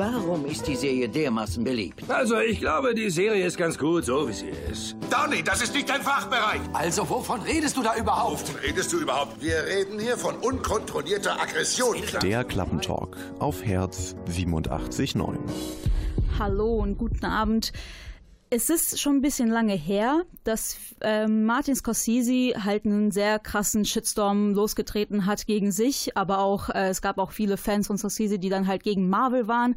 Warum ist die Serie dermaßen beliebt? Also, ich glaube, die Serie ist ganz gut, so wie sie ist. Donny, das ist nicht dein Fachbereich. Also, wovon redest du da überhaupt? Wovon redest du überhaupt? Wir reden hier von unkontrollierter Aggression. Der Klappentalk auf Herz 87.9. Hallo und guten Abend. Es ist schon ein bisschen lange her, dass ähm, Martin Scorsese halt einen sehr krassen Shitstorm losgetreten hat gegen sich, aber auch äh, es gab auch viele Fans von Scorsese, die dann halt gegen Marvel waren.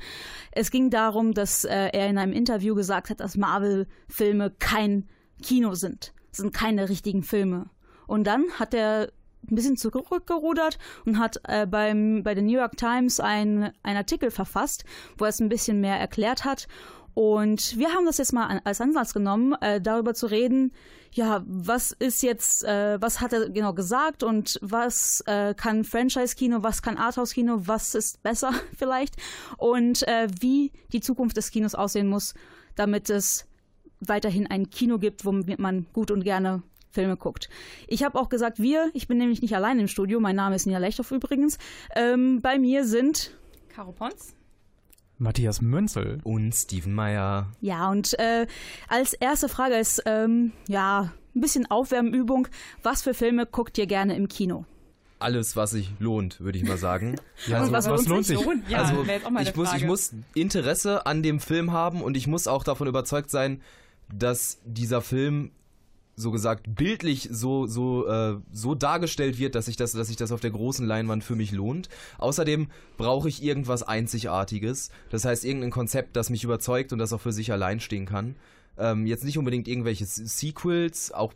Es ging darum, dass äh, er in einem Interview gesagt hat, dass Marvel-Filme kein Kino sind, sind keine richtigen Filme. Und dann hat er ein bisschen zurückgerudert und hat äh, beim, bei der New York Times einen Artikel verfasst, wo er es ein bisschen mehr erklärt hat. Und wir haben das jetzt mal als Ansatz genommen, äh, darüber zu reden, ja, was ist jetzt, äh, was hat er genau gesagt und was äh, kann Franchise-Kino, was kann Arthouse-Kino, was ist besser vielleicht und äh, wie die Zukunft des Kinos aussehen muss, damit es weiterhin ein Kino gibt, womit man gut und gerne Filme guckt. Ich habe auch gesagt, wir, ich bin nämlich nicht allein im Studio, mein Name ist Nina Lechthoff übrigens. Ähm, bei mir sind Caro Pons. Matthias Münzel. Und Steven Meyer. Ja, und äh, als erste Frage ist, ähm, ja, ein bisschen Aufwärmübung. Was für Filme guckt ihr gerne im Kino? Alles, was sich lohnt, würde ich mal sagen. ja, also, was, was lohnt sich? Lohnt? Ja, also, ich muss, ich muss Interesse an dem Film haben und ich muss auch davon überzeugt sein, dass dieser Film so gesagt bildlich so so äh, so dargestellt wird, dass sich das dass sich das auf der großen Leinwand für mich lohnt. Außerdem brauche ich irgendwas einzigartiges, das heißt irgendein Konzept, das mich überzeugt und das auch für sich allein stehen kann. Ähm, jetzt nicht unbedingt irgendwelche Sequels, auch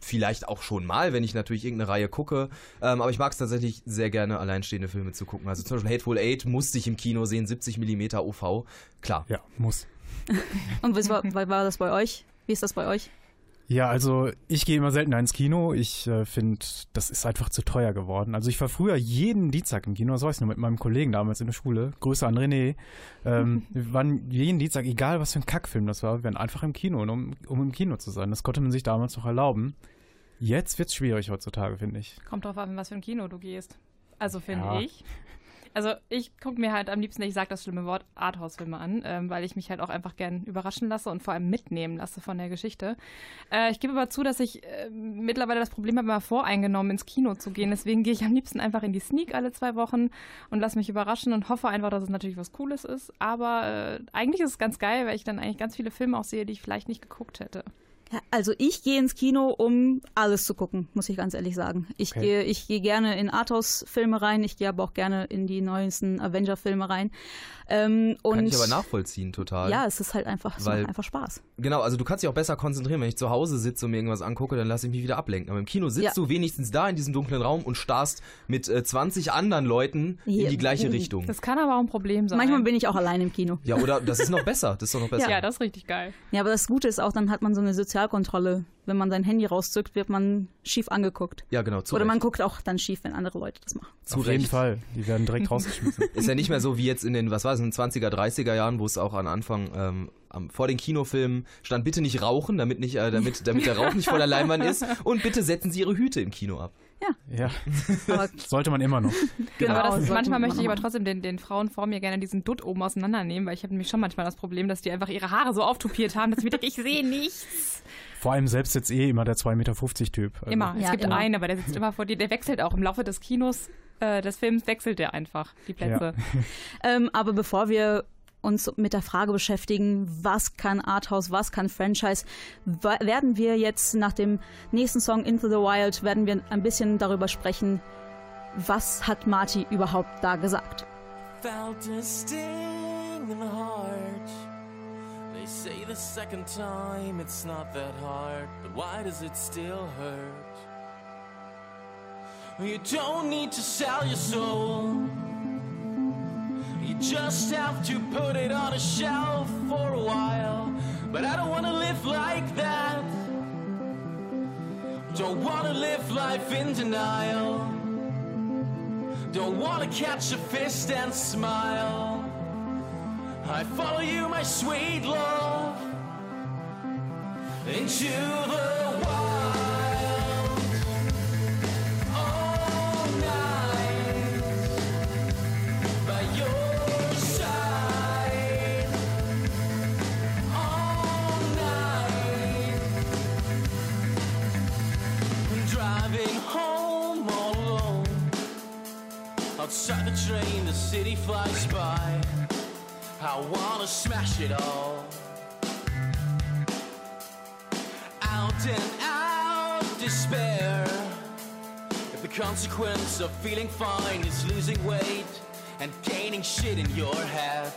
vielleicht auch schon mal, wenn ich natürlich irgendeine Reihe gucke. Ähm, aber ich mag es tatsächlich sehr gerne, alleinstehende Filme zu gucken. Also zum Beispiel Hateful Eight musste ich im Kino sehen, 70 mm OV. Klar. Ja, muss. Und was war, war das bei euch? Wie ist das bei euch? Ja, also ich gehe immer seltener ins Kino. Ich äh, finde, das ist einfach zu teuer geworden. Also ich war früher jeden Dienstag im Kino, das weiß ich nur, mit meinem Kollegen damals in der Schule. Grüße an René. Ähm, wir waren jeden Dienstag, egal was für ein Kackfilm das war, wir waren einfach im Kino, um, um im Kino zu sein. Das konnte man sich damals noch erlauben. Jetzt wird es schwierig heutzutage, finde ich. Kommt drauf an, was für ein Kino du gehst. Also finde Ja. ich. Also ich gucke mir halt am liebsten, ich sage das schlimme Wort, Arthouse-Filme an, ähm, weil ich mich halt auch einfach gern überraschen lasse und vor allem mitnehmen lasse von der Geschichte. Äh, ich gebe aber zu, dass ich äh, mittlerweile das Problem habe, mal voreingenommen ins Kino zu gehen. Deswegen gehe ich am liebsten einfach in die Sneak alle zwei Wochen und lasse mich überraschen und hoffe einfach, dass es natürlich was Cooles ist. Aber äh, eigentlich ist es ganz geil, weil ich dann eigentlich ganz viele Filme auch sehe, die ich vielleicht nicht geguckt hätte. Also ich gehe ins Kino, um alles zu gucken, muss ich ganz ehrlich sagen. Ich Okay. gehe ich gehe gerne in Arthouse-Filme rein, ich gehe aber auch gerne in die neuesten Avenger-Filme rein. Ähm, und Kann ich aber nachvollziehen total. ja, es ist halt einfach, es Weil- macht einfach Spaß. Genau, also du kannst dich auch besser konzentrieren. Wenn ich zu Hause sitze und mir irgendwas angucke, dann lasse ich mich wieder ablenken. Aber im Kino sitzt Ja. du wenigstens da in diesem dunklen Raum und starrst mit äh, 20 anderen Leuten Hier. in die gleiche. Richtung. Das kann aber auch ein Problem sein. Manchmal bin ich auch allein im Kino. Ja, oder das ist noch besser. Das ist doch noch besser. ja, das ist richtig geil. Ja, aber das Gute ist auch, dann hat man so eine Sozialkontrolle. Wenn man sein Handy rauszückt, wird man schief angeguckt. Ja, genau. Zu Oder man Recht. guckt auch dann schief, wenn andere Leute das machen. Zu Auf jeden Recht. Fall. Die werden direkt rausgeschmissen. Ist ja nicht mehr so wie jetzt in den, was war es, in den 20er, 30er Jahren, wo es auch an Anfang ähm, am, vor den Kinofilmen stand, bitte nicht rauchen, damit nicht, äh, damit, damit der Rauch nicht vor der Leinwand ist. Und bitte setzen Sie Ihre Hüte im Kino ab. ja, Aber sollte man immer noch. genau, aber das, sollte manchmal man möchte ich aber trotzdem den, den Frauen vor mir gerne diesen Dutt oben auseinandernehmen, weil ich habe nämlich schon manchmal das Problem, dass die einfach ihre Haare so auftupiert haben, dass ich mir denke, ich sehe nichts. Vor allem selbst jetzt eh immer der 2,50 Meter Typ. Also, Immer. es Ja, gibt immer. einen, aber der sitzt immer vor dir. Der wechselt auch im Laufe des Kinos, äh, des Films wechselt der einfach die Plätze. Ähm, aber bevor wir uns mit der Frage beschäftigen, was kann Arthouse, was kann Franchise, werden wir jetzt nach dem nächsten Song Into the Wild, werden wir ein bisschen darüber sprechen, was hat Marty überhaupt da gesagt. felt a sting in the heart. They say the second time it's not that hard, but why does it still hurt? You don't need to sell your soul. You just have to put it on a shelf for a while. But I don't wanna live like that. Don't wanna live life in denial. Don't wanna catch a fist and smile. I follow you, my sweet love, into the wild. Inside the train, the city flies by. I wanna smash it all. Out and out, despair. If the consequence of feeling fine is losing weight and gaining shit in your head,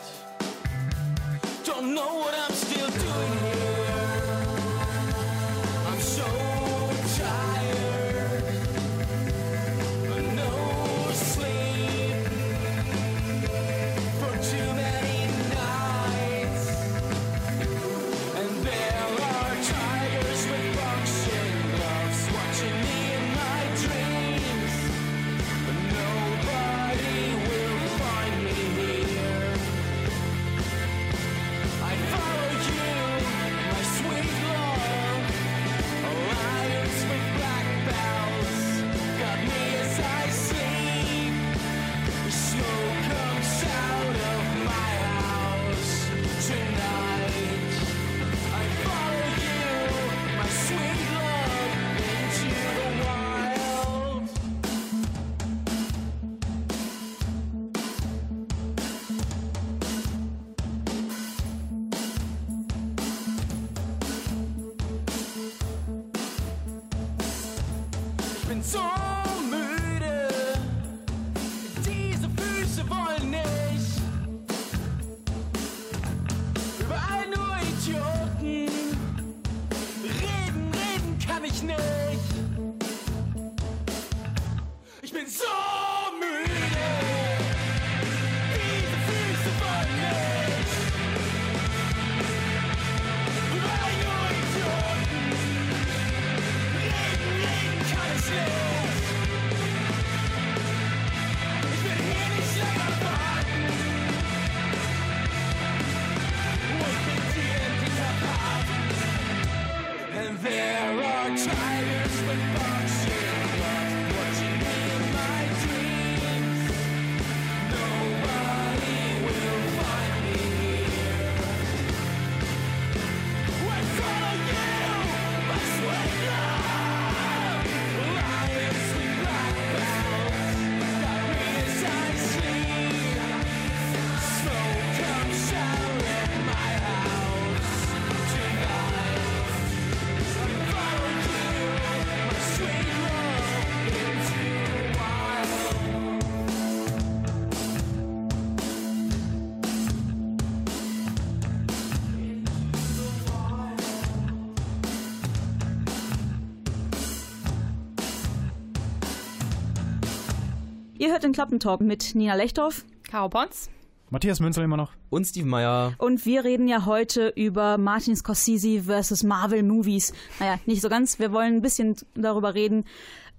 Ihr hört den Klappentalk mit Nina Lechthoff. Caro Pons. Matthias Münzel immer noch. Und Steve Meyer. Und wir reden ja heute über Martin Scorsese versus Marvel Movies. Naja, nicht so ganz. Wir wollen ein bisschen darüber reden,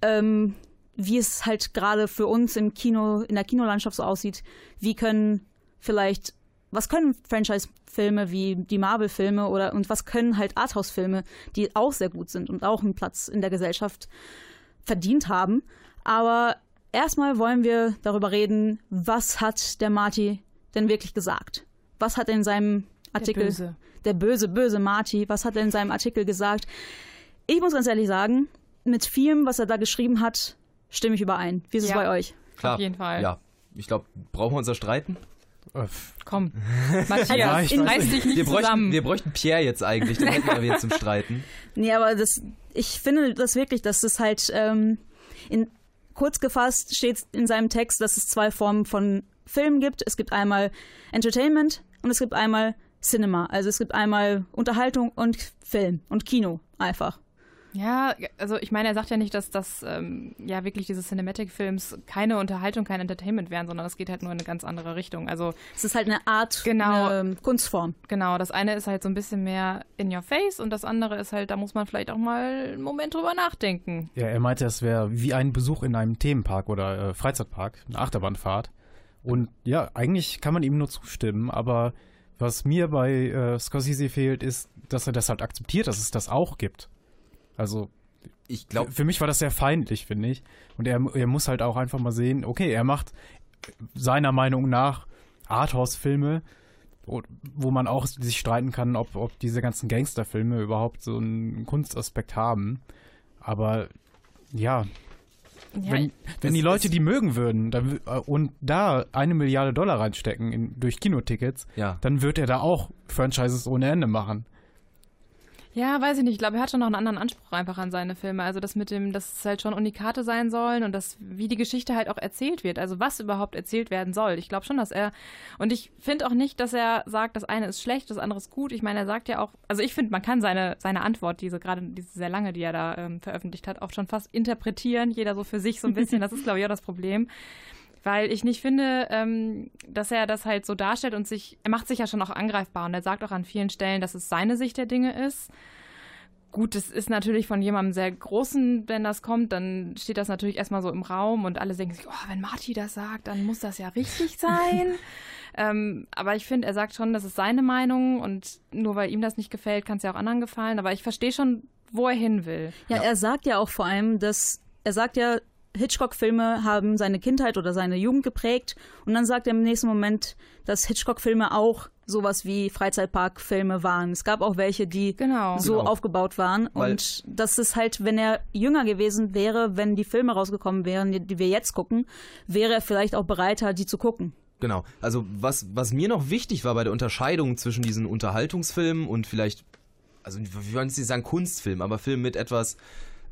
ähm, wie es halt gerade für uns im Kino, in der Kinolandschaft so aussieht. Wie können vielleicht, was können Franchise-Filme wie die Marvel-Filme oder und was können halt Arthouse-Filme, die auch sehr gut sind und auch einen Platz in der Gesellschaft verdient haben. Aber erstmal wollen wir darüber reden, was hat der Marty denn wirklich gesagt? Was hat er in seinem Artikel, Böse. der böse, böse Marty, was hat er in seinem Artikel gesagt? Ich muss ganz ehrlich sagen, mit vielem, was er da geschrieben hat, stimme ich überein. Wie ist es Ja. bei euch? Klar. Auf jeden Fall. Ja. Ich glaube, brauchen wir uns da streiten? Komm. Ja, Matthias, ich weiß reiß dich nicht Wir bräuchten, zusammen. wir bräuchten Pierre jetzt eigentlich, dann hätten wir jetzt zum Streiten. Nee, aber das, ich finde das wirklich, dass es halt, ähm, in, kurz gefasst steht in seinem Text, dass es zwei Formen von Filmen gibt. Es gibt einmal Entertainment und es gibt einmal Cinema. Also es gibt einmal Unterhaltung und Film und Kino einfach. Ja, also ich meine, er sagt ja nicht, dass das ähm, ja wirklich diese Cinematic-Films keine Unterhaltung, kein Entertainment wären, sondern es geht halt nur in eine ganz andere Richtung. Also Es ist halt eine Art Genau. eine, ähm, Kunstform. genau, das eine ist halt so ein bisschen mehr in your face und das andere ist halt, da muss man vielleicht auch mal einen Moment drüber nachdenken. Ja, er meinte, es wäre wie ein Besuch in einem Themenpark oder äh, Freizeitpark, eine Achterbahnfahrt. Und ja, eigentlich kann man ihm nur zustimmen, aber was mir bei äh, Scorsese fehlt, ist, dass er das halt akzeptiert, dass es das auch gibt. Also Ich glaube, für mich war das sehr feindlich, finde ich. Und er, er muss halt auch einfach mal sehen, okay, er macht seiner Meinung nach Arthouse-Filme, wo, wo man auch sich streiten kann, ob, ob diese ganzen Gangsterfilme überhaupt so einen Kunstaspekt haben. Aber ja, Ja, wenn, wenn die Leute die mögen würden dann, w- äh, und da eine Milliarde Dollar reinstecken in, durch Kinotickets, Ja. dann wird er da auch Franchises ohne Ende machen. Ja, weiß ich nicht. Ich glaube, er hat schon noch einen anderen Anspruch einfach an seine Filme. Also das mit dem, dass es halt schon Unikate sein sollen und das, wie die Geschichte halt auch erzählt wird. Also was überhaupt erzählt werden soll. Ich glaube schon, dass er, und ich finde auch nicht, dass er sagt, das eine ist schlecht, das andere ist gut. Ich meine, er sagt ja auch, also ich finde, man kann seine, seine Antwort, diese gerade, diese sehr lange, die er da ähm, veröffentlicht hat, auch schon fast interpretieren. Jeder so für sich so ein bisschen. Das ist, glaube ich, auch das Problem. Weil ich nicht finde, ähm, dass er das halt so darstellt und sich, er macht sich ja schon auch angreifbar und er sagt auch an vielen Stellen, dass es seine Sicht der Dinge ist. Gut, das ist natürlich von jemandem sehr Großen, wenn das kommt, dann steht das natürlich erstmal so im Raum und alle denken sich, oh, wenn Marty das sagt, dann muss das ja richtig sein. ähm, aber ich finde, er sagt schon, das ist seine Meinung und nur weil ihm das nicht gefällt, kann es ja auch anderen gefallen. Aber ich verstehe schon, wo er hin will. Ja, er sagt ja auch vor allem, dass er sagt ja, Hitchcock-Filme haben seine Kindheit oder seine Jugend geprägt. Und dann sagt er im nächsten Moment, dass Hitchcock-Filme auch sowas wie Freizeitpark-Filme waren. Es gab auch welche, die Genau. so Genau. aufgebaut waren. Weil- und das ist halt, wenn er jünger gewesen wäre, wenn die Filme rausgekommen wären, die, die wir jetzt gucken, wäre er vielleicht auch bereiter, die zu gucken. Genau. Also was, was mir noch wichtig war bei der Unterscheidung zwischen diesen Unterhaltungsfilmen und vielleicht, also wir wollen jetzt nicht sagen Kunstfilm, aber Film mit etwas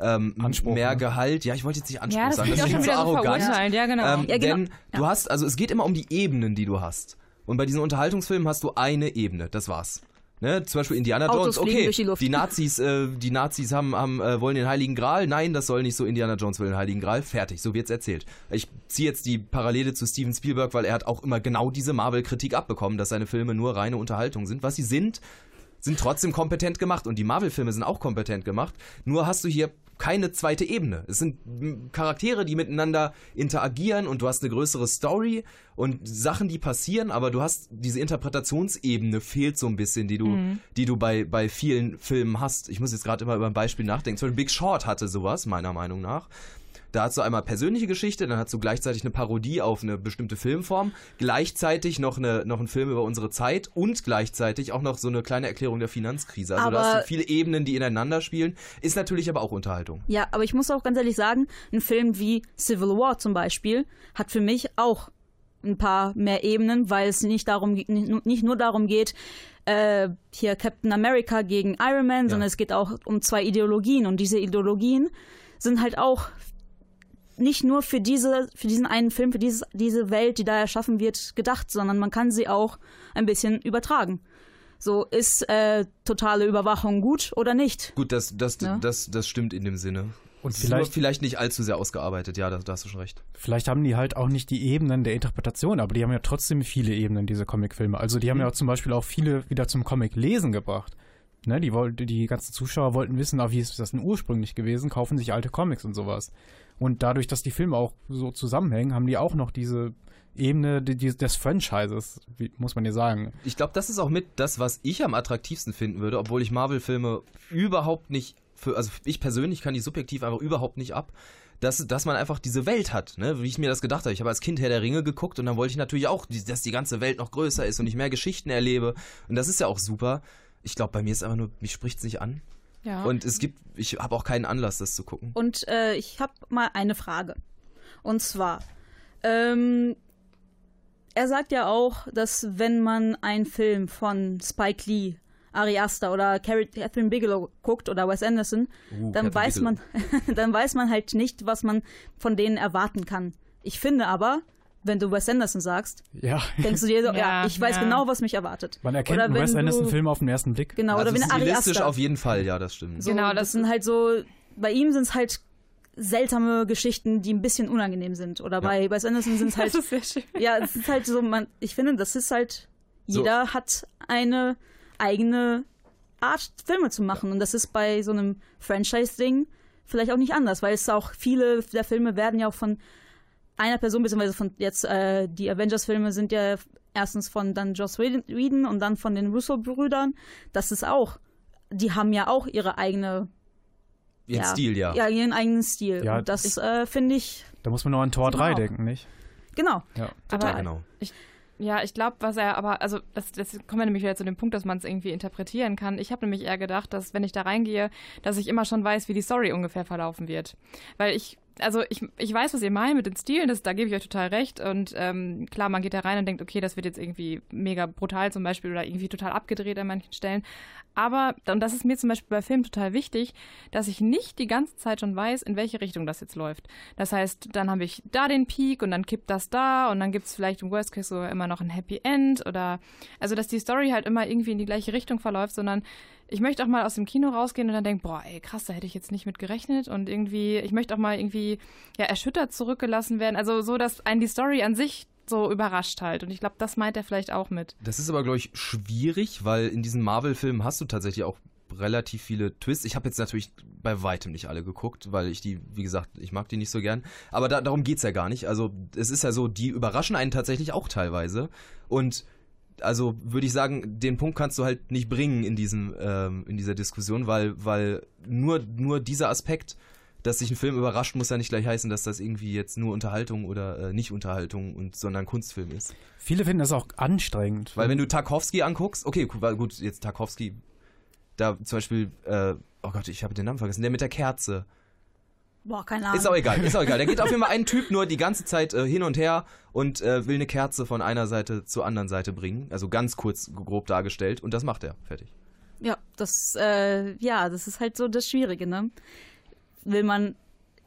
ähm, Anspruch, mehr ne? Gehalt. Ja, ich wollte jetzt nicht Anspruch Ja, das sagen, das schon so arrogant. verurteilt. Ja, genau. Ähm, Ja, genau. Denn du hast, also es geht immer um die Ebenen, die du hast. Und bei diesen Unterhaltungsfilmen hast du eine Ebene, das war's. Ne, zum Beispiel Indiana Autos Jones, okay, durch die Luft. Nazis, äh, die Nazis haben, haben äh, wollen den Heiligen Gral. Nein, das soll nicht so. Indiana Jones will den Heiligen Gral. Fertig, so wird's erzählt. Ich ziehe jetzt die Parallele zu Steven Spielberg, weil er hat auch immer genau diese Marvel-Kritik abbekommen, dass seine Filme nur reine Unterhaltung sind. Was sie sind, sind trotzdem kompetent gemacht und die Marvel-Filme sind auch kompetent gemacht. Nur hast du hier keine zweite Ebene. Es sind Charaktere, die miteinander interagieren und du hast eine größere Story und Sachen, die passieren, aber du hast diese Interpretationsebene fehlt so ein bisschen, die du, die du bei, bei vielen Filmen hast. Ich muss jetzt gerade immer über ein Beispiel nachdenken. Zum Beispiel Big Short hatte sowas, meiner Meinung nach. Da hast du einmal persönliche Geschichte, dann hast du gleichzeitig eine Parodie auf eine bestimmte Filmform, gleichzeitig noch, eine, noch einen Film über unsere Zeit und gleichzeitig auch noch so eine kleine Erklärung der Finanzkrise. Also da Aber- hast du viele Ebenen, die ineinander spielen. Ist natürlich aber auch Unterhaltung. Ja, aber ich muss auch ganz ehrlich sagen, ein Film wie Civil War zum Beispiel hat für mich auch ein paar mehr Ebenen, weil es nicht darum nicht nur darum geht, äh, hier Captain America gegen Iron Man, sondern es geht auch um zwei Ideologien und diese Ideologien sind halt auch nicht nur für diese für diesen einen Film, für dieses, diese Welt, die da erschaffen wird, gedacht, sondern man kann sie auch ein bisschen übertragen. So ist äh, totale Überwachung gut oder nicht? Gut, das, das, Ja. das, das stimmt in dem Sinne. Und vielleicht, vielleicht nicht allzu sehr ausgearbeitet, ja, da, da hast du schon recht. vielleicht haben die halt auch nicht die Ebenen der Interpretation, aber die haben ja trotzdem viele Ebenen, diese Comicfilme. Also die haben ja auch zum Beispiel auch viele wieder zum Comic lesen gebracht. Ne, die, wollten, die ganzen Zuschauer wollten wissen, ah, wie ist das denn ursprünglich gewesen, kaufen sich alte Comics und sowas. Und dadurch, dass die Filme auch so zusammenhängen, haben die auch noch diese Ebene des Franchises, muss man ja sagen. Ich glaube, das ist auch mit das, was ich am attraktivsten finden würde, obwohl ich Marvel-Filme überhaupt nicht für, also ich persönlich kann die subjektiv einfach überhaupt nicht ab, dass, dass man einfach diese Welt hat, ne? wie ich mir das gedacht habe. Ich habe als Kind Herr der Ringe geguckt und dann wollte ich natürlich auch, dass die ganze Welt noch größer ist und ich mehr Geschichten erlebe. Und das ist ja auch super. Ich glaube, bei mir ist einfach nur, mich spricht es nicht an. Ja. Und es gibt, ich habe auch keinen Anlass, das zu gucken. Und äh, ich habe mal eine Frage. Und zwar, ähm, er sagt ja auch, dass wenn man einen Film von Spike Lee, Ari Aster oder Catherine Bigelow guckt oder Wes Anderson, Uh, dann Catherine weiß Bigelow. man, dann weiß man halt nicht, was man von denen erwarten kann. Ich finde aber, wenn du Wes Anderson sagst, Ja, denkst du dir so, ja, Ja, ich weiß ja. genau, was mich erwartet. man erkennt Oder einen Wes Anderson-Film auf den ersten Blick. Genau, also oder wenn Ari stilistisch Aster. auf jeden Fall, ja, das stimmt. So, Genau, das, das- sind halt so, bei ihm sind es halt seltsame Geschichten, die ein bisschen unangenehm sind. Oder bei Wes Anderson sind es halt, das ist sehr schön. ja, es ist halt so, man, ich finde, das ist halt, So. jeder hat eine eigene Art, Filme zu machen. Und das ist bei so einem Franchise-Ding vielleicht auch nicht anders, weil es auch viele der Filme werden ja auch von einer Person, beziehungsweise von jetzt, äh, die Avengers-Filme sind ja erstens von dann Joss Whedon und dann von den Russo-Brüdern. Das ist auch, die haben ja auch ihre eigene Ihren ja, Stil, ja. Ja, ihren eigenen Stil. Ja, und das äh, finde ich, Da muss man noch an Tor Genau. 3 denken, nicht? genau. Ja. Aber genau. Ja, ich glaube, was er aber, also das, das kommen wir nämlich wieder zu dem Punkt, dass man es irgendwie interpretieren kann. Ich habe nämlich eher gedacht, dass wenn ich da reingehe, dass ich immer schon weiß, wie die Story ungefähr verlaufen wird. Weil ich also ich, ich weiß, was ihr meint mit den Stilen, das, da gebe ich euch total recht. Und ähm, klar, man geht da rein und denkt, okay, das wird jetzt irgendwie mega brutal zum Beispiel oder irgendwie total abgedreht an manchen Stellen. Aber, und das ist mir zum Beispiel bei Filmen total wichtig, dass ich nicht die ganze Zeit schon weiß, in welche Richtung das jetzt läuft. Das heißt, dann habe ich da den Peak und dann kippt das da und dann gibt es vielleicht im Worst Case sogar immer noch ein Happy End oder also dass die Story halt immer irgendwie in die gleiche Richtung verläuft, sondern ich möchte auch mal aus dem Kino rausgehen und dann denken, boah, ey, krass, da hätte ich jetzt nicht mit gerechnet und irgendwie, ich möchte auch mal irgendwie ja erschüttert zurückgelassen werden. Also so, dass einen die Story an sich so überrascht halt. Und ich glaube, das meint er vielleicht auch mit. Das ist aber, glaube ich, schwierig, weil in diesen Marvel-Filmen hast du tatsächlich auch relativ viele Twists. Ich habe jetzt natürlich bei weitem nicht alle geguckt, weil ich die, wie gesagt, ich mag die nicht so gern. Aber da, darum geht's ja gar nicht. Also es ist ja so, die überraschen einen tatsächlich auch teilweise. Und also würde ich sagen, den Punkt kannst du halt nicht bringen in diesem, ähm, in dieser Diskussion, weil, weil nur, nur dieser Aspekt dass sich ein Film überrascht, muss ja nicht gleich heißen, dass das irgendwie jetzt nur Unterhaltung oder äh, nicht Unterhaltung und sondern Kunstfilm ist. Viele finden das auch anstrengend. Weil wenn du Tarkovsky anguckst, okay, gut, jetzt Tarkovsky, da zum Beispiel, äh, oh Gott, ich habe den Namen vergessen, der mit der Kerze. Boah, keine Ahnung. Ist auch egal, ist auch egal. Da geht auf jeden Fall ein Typ nur die ganze Zeit äh, hin und her und äh, will eine Kerze von einer Seite zur anderen Seite bringen. Also ganz kurz grob dargestellt und das macht er. Fertig. Ja, das, äh, ja, das ist halt so das Schwierige, ne? will man,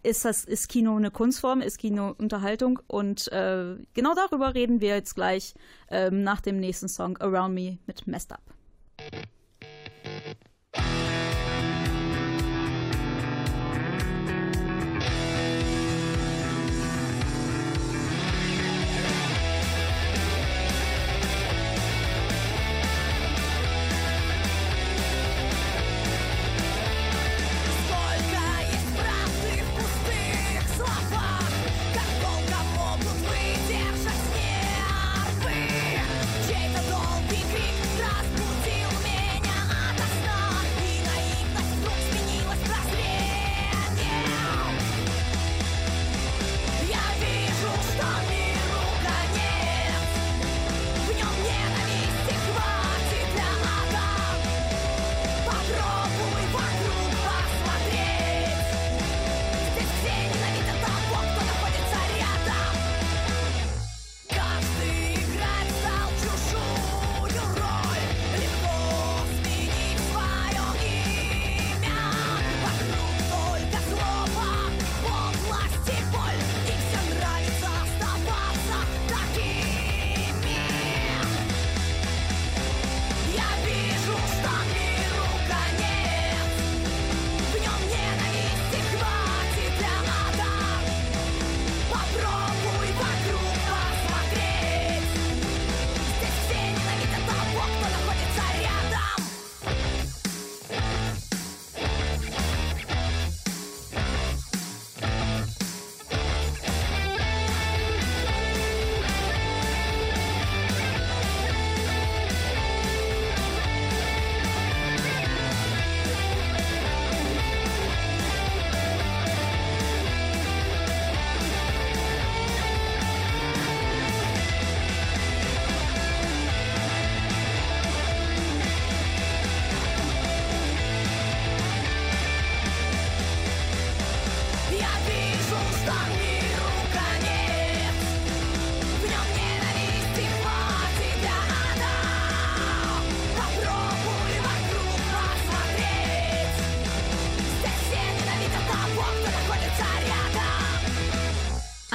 ist das, ist Kino eine Kunstform, ist Kino Unterhaltung und äh, genau darüber reden wir jetzt gleich ähm, nach dem nächsten Song Around Me mit Messed Up.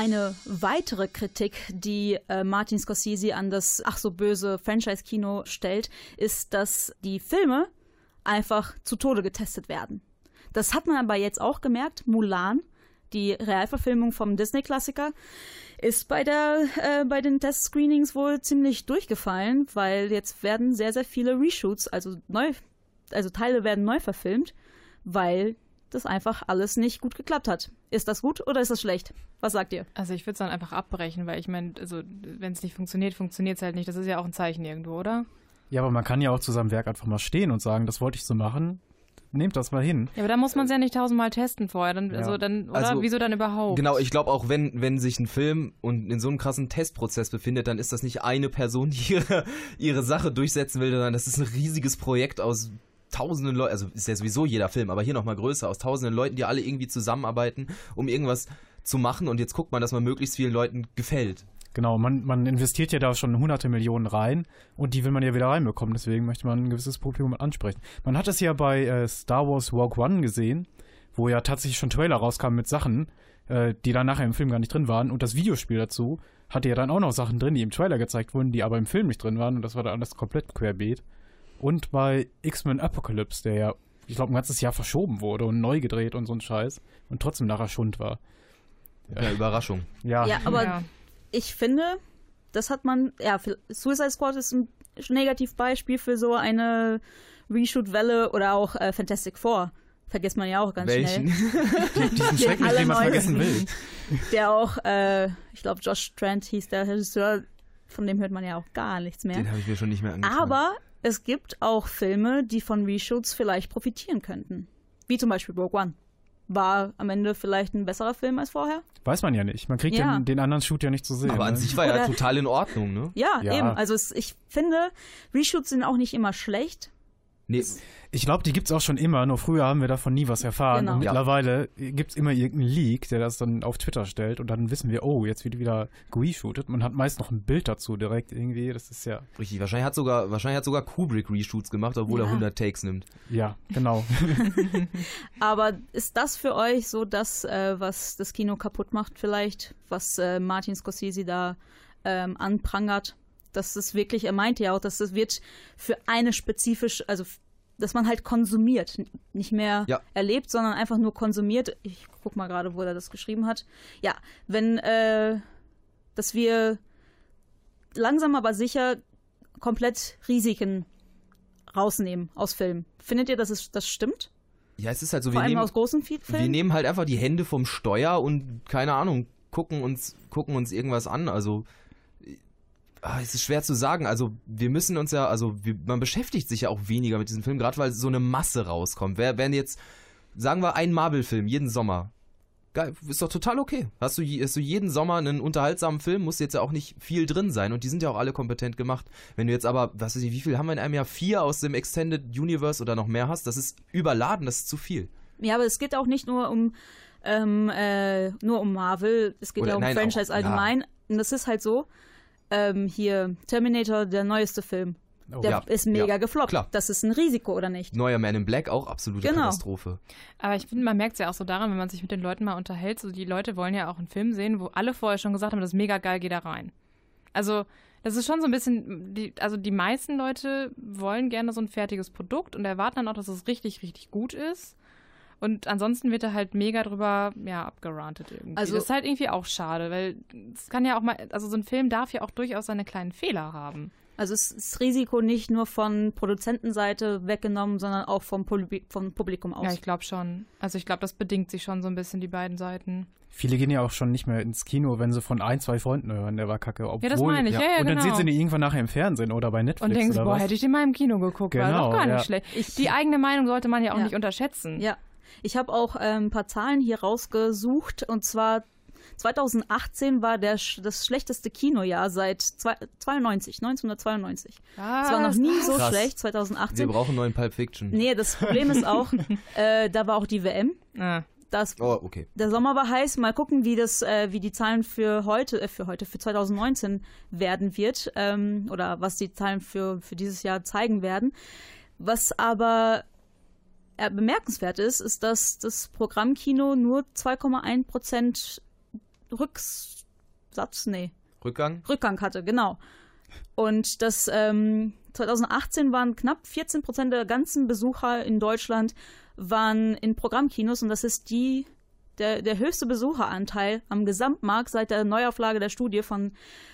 Eine weitere Kritik, die äh, Martin Scorsese an das ach so böse Franchise-Kino stellt, ist, dass die Filme einfach zu Tode getestet werden. Das hat man aber jetzt auch gemerkt. Mulan, die Realverfilmung vom Disney-Klassiker, ist bei, der, äh, bei den Test-Screenings wohl ziemlich durchgefallen, weil jetzt werden sehr, sehr viele Reshoots, also neu, also Teile werden neu verfilmt, weil das einfach alles nicht gut geklappt hat. Ist das gut oder ist das schlecht? Was sagt ihr? Also ich würde es dann einfach abbrechen, weil ich meine, also wenn es nicht funktioniert, funktioniert es halt nicht. Das ist ja auch ein Zeichen irgendwo, oder? Ja, aber man kann ja auch zu seinem Werk einfach mal stehen und sagen, das wollte ich so machen. Nehmt das mal hin. Ja, aber da muss man es ja nicht tausendmal testen vorher. Dann, ja. also dann, oder also, wieso dann überhaupt? Genau, ich glaube auch, wenn, wenn sich ein Film und in so einem krassen Testprozess befindet, dann ist das nicht eine Person, die ihre, ihre Sache durchsetzen will, sondern das ist ein riesiges Projekt aus tausenden Leuten, also ist ja sowieso jeder Film, aber hier nochmal größer, aus tausenden Leuten, die alle irgendwie zusammenarbeiten, um irgendwas zu machen und jetzt guckt man, dass man möglichst vielen Leuten gefällt. Genau, man, man investiert ja da schon hunderte Millionen rein und die will man ja wieder reinbekommen, deswegen möchte man ein gewisses Publikum ansprechen. Man hat es ja bei äh, Star Wars Rogue One gesehen, wo ja tatsächlich schon Trailer rauskamen mit Sachen, äh, die dann nachher im Film gar nicht drin waren und das Videospiel dazu hatte ja dann auch noch Sachen drin, die im Trailer gezeigt wurden, die aber im Film nicht drin waren und das war dann alles komplett querbeet. Und bei X-Men Apocalypse, der ja, ich glaube, ein ganzes Jahr verschoben wurde und neu gedreht und so ein Scheiß und trotzdem nachher Schund war. Ja, Überraschung. Ja, Ja, aber Ja. ich finde, das hat man, ja, für- Suicide Squad ist ein Negativbeispiel für so eine Reshoot-Welle oder auch äh, Fantastic Four. Vergisst man ja auch ganz Welchen? schnell. diesen Schreck, alle dem man vergessen will. Der auch, äh, ich glaube, Josh Trent hieß der Regisseur, von dem hört man ja auch gar nichts mehr. Den habe ich mir schon nicht mehr angeschaut. Aber es gibt auch Filme, die von Reshoots vielleicht profitieren könnten. Wie zum Beispiel Rogue One. War am Ende vielleicht ein besserer Film als vorher? Weiß man ja nicht. Man kriegt Ja. den, den anderen Shoot ja nicht zu sehen. Aber an ne? sich war ja Oder- total in Ordnung, ne? Ja, Ja. eben. Also es, ich finde, Reshoots sind auch nicht immer schlecht. Nee, Ich glaube, die gibt's auch schon immer, nur früher haben wir davon nie was erfahren. Genau. Und Ja. mittlerweile gibt's immer irgendeinen Leak, der das dann auf Twitter stellt und dann wissen wir, oh, jetzt wird wieder reshootet. Man hat meist noch ein Bild dazu direkt irgendwie. Das ist ja, richtig. Wahrscheinlich hat sogar, wahrscheinlich hat sogar Kubrick Reshoots gemacht, obwohl er Ja. 100 Takes nimmt. ja, genau. Aber ist das für euch so das, äh, was das Kino kaputt macht vielleicht? Was äh, Martin Scorsese da ähm, anprangert? Dass es wirklich, er meinte ja auch, dass es wird für eine spezifisch, also dass man halt konsumiert, nicht mehr Ja. erlebt, sondern einfach nur konsumiert. Ich guck mal gerade, wo er das geschrieben hat. Ja, wenn, äh, dass wir langsam aber sicher komplett Risiken rausnehmen aus Filmen. Findet ihr, dass es das stimmt? Ja, es ist halt so, Vor wir allem nehmen, aus großen Fi- Filmen? wir nehmen halt einfach die Hände vom Steuer und keine Ahnung, gucken uns, gucken uns irgendwas an. Also ah, es ist schwer zu sagen. Also wir müssen uns ja, also wir, man beschäftigt sich ja auch weniger mit diesem Film, gerade weil so eine Masse rauskommt. Wer, wenn jetzt, sagen wir, ein Marvel-Film jeden Sommer. Geil, ist doch total okay. Hast du, hast du jeden Sommer einen unterhaltsamen Film, muss jetzt ja auch nicht viel drin sein und die sind ja auch alle kompetent gemacht. Wenn du jetzt aber, was weiß ich, wie viel haben wir in einem Jahr? Vier aus dem Extended Universe oder noch mehr hast, das ist überladen, das ist zu viel. Ja, aber es geht auch nicht nur um ähm, äh, nur um Marvel, es geht Oder- ja um nein, Franchise auch- allgemein. Und das ist halt so. Ähm, hier, Terminator, der neueste Film. Oh, Der ja, ist mega ja, gefloppt. klar. Das ist ein Risiko, oder nicht? Neuer Man in Black auch absolute Genau. Katastrophe. Aber ich finde, man merkt es ja auch so daran, wenn man sich mit den Leuten mal unterhält. So, die Leute wollen ja auch einen Film sehen, wo alle vorher schon gesagt haben, das ist mega geil, geh da rein. Also, das ist schon so ein bisschen, die, also die meisten Leute wollen gerne so ein fertiges Produkt und erwarten dann auch, dass es richtig, richtig gut ist. Und ansonsten wird er halt mega drüber, ja, abgerantet irgendwie. Also- das ist halt irgendwie auch schade, weil es kann ja auch mal, also so ein Film darf ja auch durchaus seine kleinen Fehler haben. Also es ist das Risiko nicht nur von Produzentenseite weggenommen, sondern auch vom, Publi vom Publikum aus. Ja, ich glaube schon. Also ich glaube, das bedingt sich schon so ein bisschen die beiden Seiten. Viele gehen ja auch schon nicht mehr ins Kino, wenn sie von ein, zwei Freunden hören, der war kacke. Obwohl, Ja, das meine ich. Ja, ja, Und dann genau. sehen sie den irgendwann nachher im Fernsehen oder bei Netflix Und denkst, oder boah, was. hätte ich den mal im Kino geguckt, war Genau, doch gar nicht ja. schlecht. Ich- die eigene Meinung sollte man ja auch Ja. nicht unterschätzen. Ja, ich habe auch ähm, ein paar Zahlen hier rausgesucht und zwar 2018 war der, das schlechteste Kinojahr seit zwei, 92, 1992. Es war noch nie so Krass. schlecht, Wir 2018. brauchen einen neuen Pulp Fiction. Nee, das Problem ist auch, äh, da war auch die WM. Ah. Das, Oh, okay. der Sommer war heiß. Mal gucken, wie das, äh, wie die Zahlen für heute, äh, für heute, für 2019 werden wird ähm, oder was die Zahlen für für dieses Jahr zeigen werden. Was aber äh, bemerkenswert ist, ist, dass das Programmkino nur 2,1 Prozent Rücksatz, nee, Rückgang? Rückgang hatte, genau. Und das ähm, 2018 waren knapp 14 Prozent der ganzen Besucher in Deutschland waren in Programmkinos und das ist die der, der höchste Besucheranteil am Gesamtmarkt seit der Neuauflage der Studie von,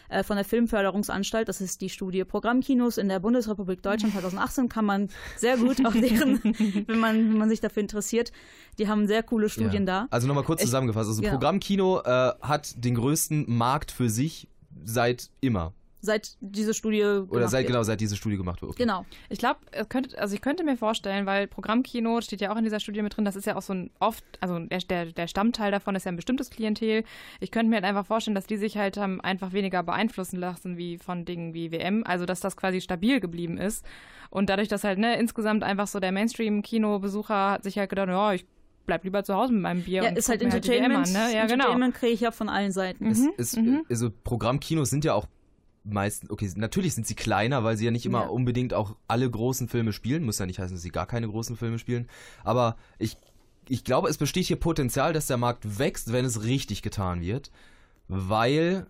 äh, von der Filmförderungsanstalt. Das ist die Studie Programmkinos in der Bundesrepublik Deutschland 2018. Kann man sehr gut auf deren, wenn man, wenn man sich dafür interessiert. Die haben sehr coole Studien ja. da. Also nochmal kurz zusammengefasst. Also genau. Programmkino äh, hat den größten Markt für sich seit immer. Seit diese Studie Oder gemacht seit wird. genau seit diese Studie gemacht wird. Okay. Genau. Ich glaube, also ich könnte mir vorstellen, weil Programmkino steht ja auch in dieser Studie mit drin, das ist ja auch so ein oft, also der, der, der Stammteil davon ist ja ein bestimmtes Klientel. Ich könnte mir halt einfach vorstellen, dass die sich halt haben einfach weniger beeinflussen lassen wie von Dingen wie WM, also dass das quasi stabil geblieben ist. Und dadurch, dass halt ne, insgesamt einfach so der Mainstream-Kinobesucher hat sich halt gedacht, ja, ich bleib lieber zu Hause mit meinem Bier Ja, und ist halt WM Entertainment. an, ne? Ja, genau. Entertainment kriege ich ja von allen Seiten. Es ist, Also Programmkinos sind ja auch meistens, okay, natürlich sind sie kleiner, weil sie ja nicht immer Ja. unbedingt auch alle großen Filme spielen. Muss ja nicht heißen, dass sie gar keine großen Filme spielen. Aber ich, ich glaube, es besteht hier Potenzial, dass der Markt wächst, wenn es richtig getan wird. Weil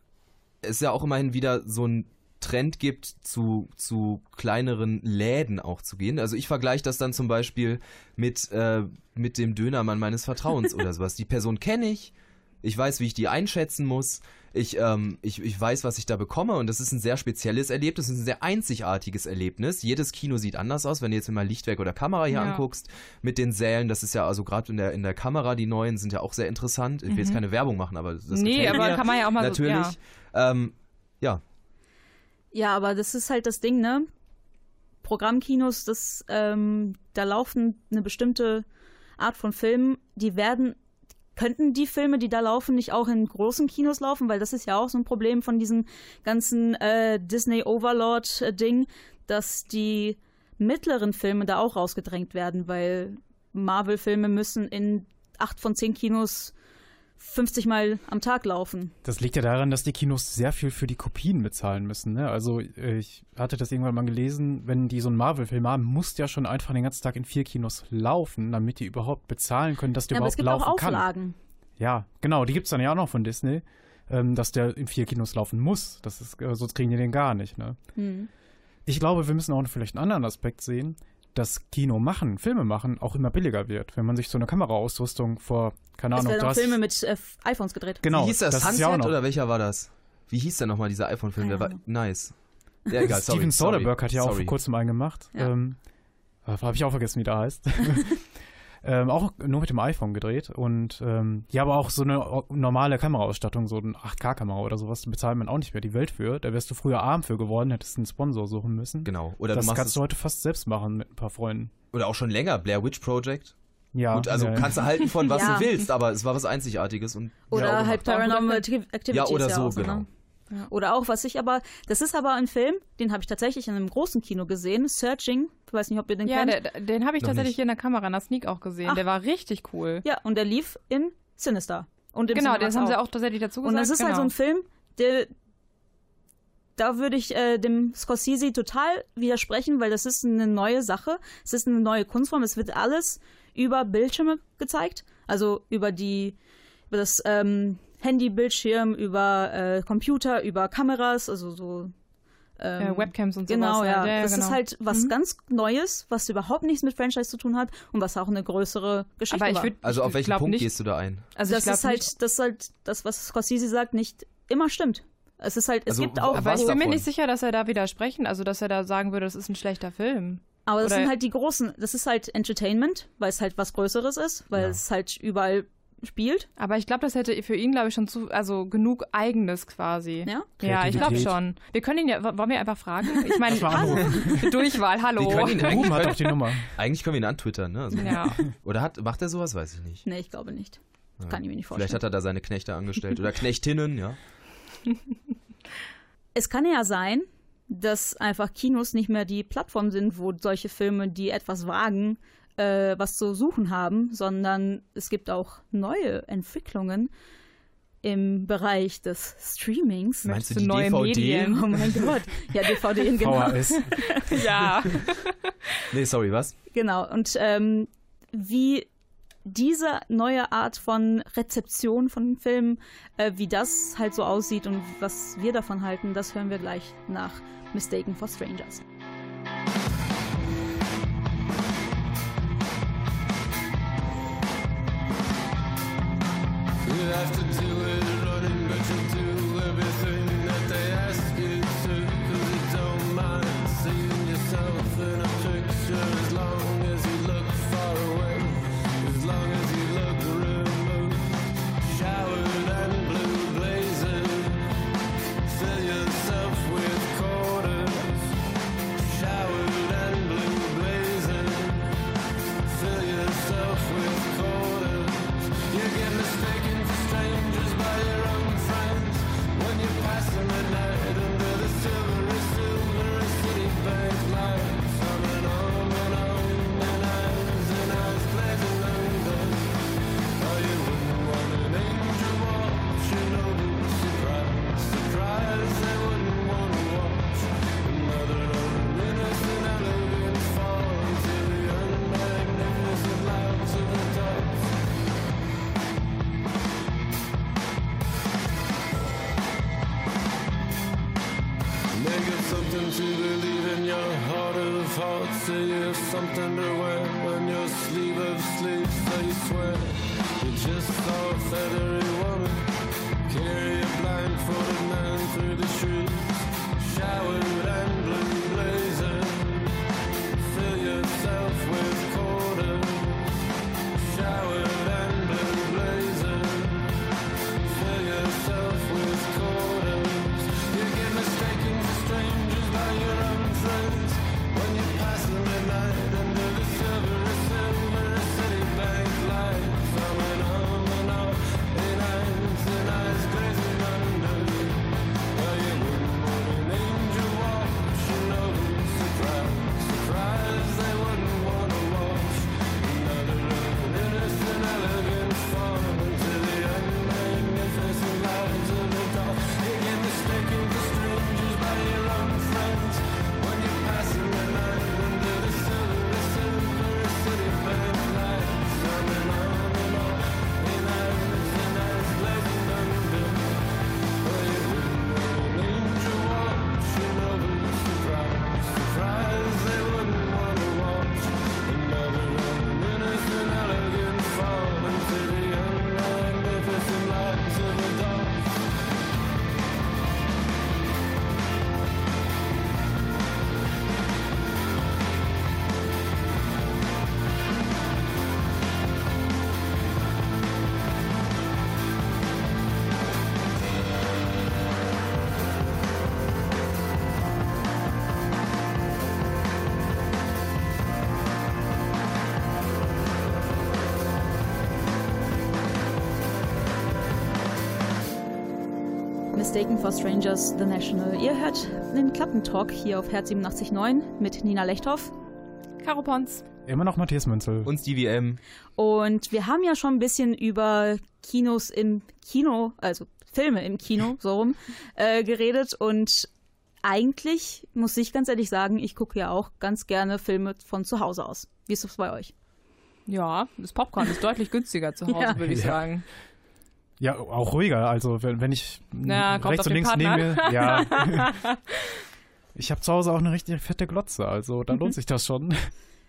es ja auch immerhin wieder so ein Trend gibt, zu, zu kleineren Läden auch zu gehen. Also ich vergleiche das dann zum Beispiel mit, äh, mit dem Dönermann meines Vertrauens oder sowas. Die Person kenne ich, ich weiß, wie ich die einschätzen muss. Ich, ähm, ich, ich weiß, was ich da bekomme und das ist ein sehr spezielles Erlebnis, ein sehr einzigartiges Erlebnis. Jedes Kino sieht anders aus, wenn du jetzt mal Lichtwerk oder Kamera hier Ja. anguckst. Mit den Sälen, das ist ja also gerade in der, in der Kamera, die neuen sind ja auch sehr interessant. Ich will jetzt keine Werbung machen, aber das Nee, gefällt aber mir. kann man ja auch mal so- Natürlich. Ähm, ja, Ja, aber das ist halt das Ding, ne? Programmkinos, das, ähm, da laufen eine bestimmte Art von Filmen, die werden, könnten die Filme, die da laufen, nicht auch in großen Kinos laufen, weil das ist ja auch so ein Problem von diesem ganzen äh, Disney Overlord-Ding, dass die mittleren Filme da auch rausgedrängt werden, weil Marvel-Filme müssen in acht von zehn Kinos 50 Mal am Tag laufen. Das liegt ja daran, dass die Kinos sehr viel für die Kopien bezahlen müssen. Ne? Also ich hatte das irgendwann mal gelesen, wenn die so einen Marvel-Film haben, muss der schon einfach den ganzen Tag in vier Kinos laufen, damit die überhaupt bezahlen können, dass der Ja, aber es überhaupt gibt auch laufen kann. Auflagen. Ja, genau, die gibt es dann ja auch noch von Disney, ähm, dass der in vier Kinos laufen muss. Das ist, äh, sonst kriegen die den gar nicht. Ne? Hm. Ich glaube, wir müssen auch vielleicht einen anderen Aspekt sehen, dass Kino machen, Filme machen, auch immer billiger wird. Wenn man sich so eine Kameraausrüstung vor, keine Ahnung, auch 30 Filme mit äh, iPhones gedreht. Genau, Wie hieß das? das ist ja auch Sunset noch. oder welcher war das? Wie hieß der nochmal, dieser iPhone-Film? Der war nice. Ja, egal, sorry. Steven Soderbergh hat ja auch sorry. vor kurzem einen gemacht. Ja. Ähm, Habe ich auch vergessen, wie der heißt. ähm, auch nur mit dem iPhone gedreht. Und ähm, ja, aber auch so eine normale Kameraausstattung, so eine 8K-Kamera oder sowas, bezahlt man auch nicht mehr die Welt für. Da wärst du früher arm für geworden, hättest einen Sponsor suchen müssen. Genau. Oder das du kannst es, du heute fast selbst machen mit ein paar Freunden. oder auch schon länger, Blair Witch Project. Ja, Gut, also ja, kannst du halten von was Ja. du willst, aber es war was Einzigartiges und Oder ja, halt gemacht. Paranormal Activ- Activities. Ja, oder so, auch genau. Ja. Oder auch, was ich aber, das ist aber ein Film, den habe ich tatsächlich in einem großen Kino gesehen, Searching. Ich weiß nicht, ob ihr den Ja, kennt. der, den habe ich Noch tatsächlich nicht. hier in der Kamera, in der Sneak auch gesehen. Ach. Der war richtig cool. ja, und der lief in Sinister. Und im genau, Cinemax das haben sie auch tatsächlich dazu gesagt. Und das ist genau. halt so ein Film, der da würde ich äh, dem Scorsese total widersprechen, weil das ist eine neue Sache. Es ist eine neue Kunstform. Es wird alles über Bildschirme gezeigt. Also über die, über das ähm, Handybildschirm, über äh, Computer, über Kameras, also so. Ähm, Äh, Webcams und Genau, sowas. ja. halt. ja das genau. ist halt was Mhm. ganz Neues, was überhaupt nichts mit Franchise zu tun hat und was auch eine größere Geschichte Aber ich war. würde. Also auf welchen Punkt nicht, gehst du da ein? Also das ist halt, Nicht, das ist halt das, was Scorsese sagt, nicht immer stimmt. Es ist halt, es Also, gibt auch, aber ich bin mir nicht sicher, dass er da widersprechen, also dass er da sagen würde, das ist ein schlechter Film. aber das oder- sind halt die großen, das ist halt Entertainment, weil es halt was Größeres ist, weil Ja. es halt überall spielt. Aber ich glaube, das hätte für ihn, glaube ich, schon zu, also genug eigenes quasi. Ja? Ja, ich glaube schon. Wir können ihn ja, wollen wir einfach fragen? Ich meine. Durchwahl, hallo. Wir können ihn eigentlich, Ruben hat auch die Nummer. eigentlich können wir ihn antwittern, ne? Also, Ja. Oder hat, macht er sowas? Weiß ich nicht. Nee, ich glaube nicht. Ja. Kann ich mir nicht Vielleicht vorstellen. hat er da seine Knechte angestellt oder Knechtinnen, ja. Es kann ja sein, dass einfach Kinos nicht mehr die Plattform sind, wo solche Filme, die etwas wagen, äh, was zu suchen haben, sondern es gibt auch neue Entwicklungen im Bereich des Streamings. Meinst du die neue DVD? Medien? Oh mein Gott. Ja, DVD in genau. VHS. ja. Nee, sorry, was? Genau. Und ähm, wie diese neue Art von Rezeption von Filmen, äh, wie das halt so aussieht und was wir davon halten, das hören wir gleich nach Mistaken for Strangers. You have to do it Mistaken for Strangers, The National. Ihr hört den Klappentalk hier auf Herz 87.9 mit Nina Lechthoff. Caro Pons. Immer noch Matthias Münzel. Und Stevie M. Und wir haben ja schon ein bisschen über Kinos im Kino, also Filme im Kino, so rum, äh, geredet. Und eigentlich muss ich ganz ehrlich sagen, ich gucke ja auch ganz gerne Filme von zu Hause aus. Wie ist das bei euch? Ja, das Popcorn ist deutlich günstiger zu Hause, Ja. würde ich Ja. sagen. Ja, auch ruhiger. Also wenn, wenn ich Na, rechts und links Partner neben mir. Ja. ich habe zu Hause auch eine richtig fette Glotze, also da lohnt sich das schon.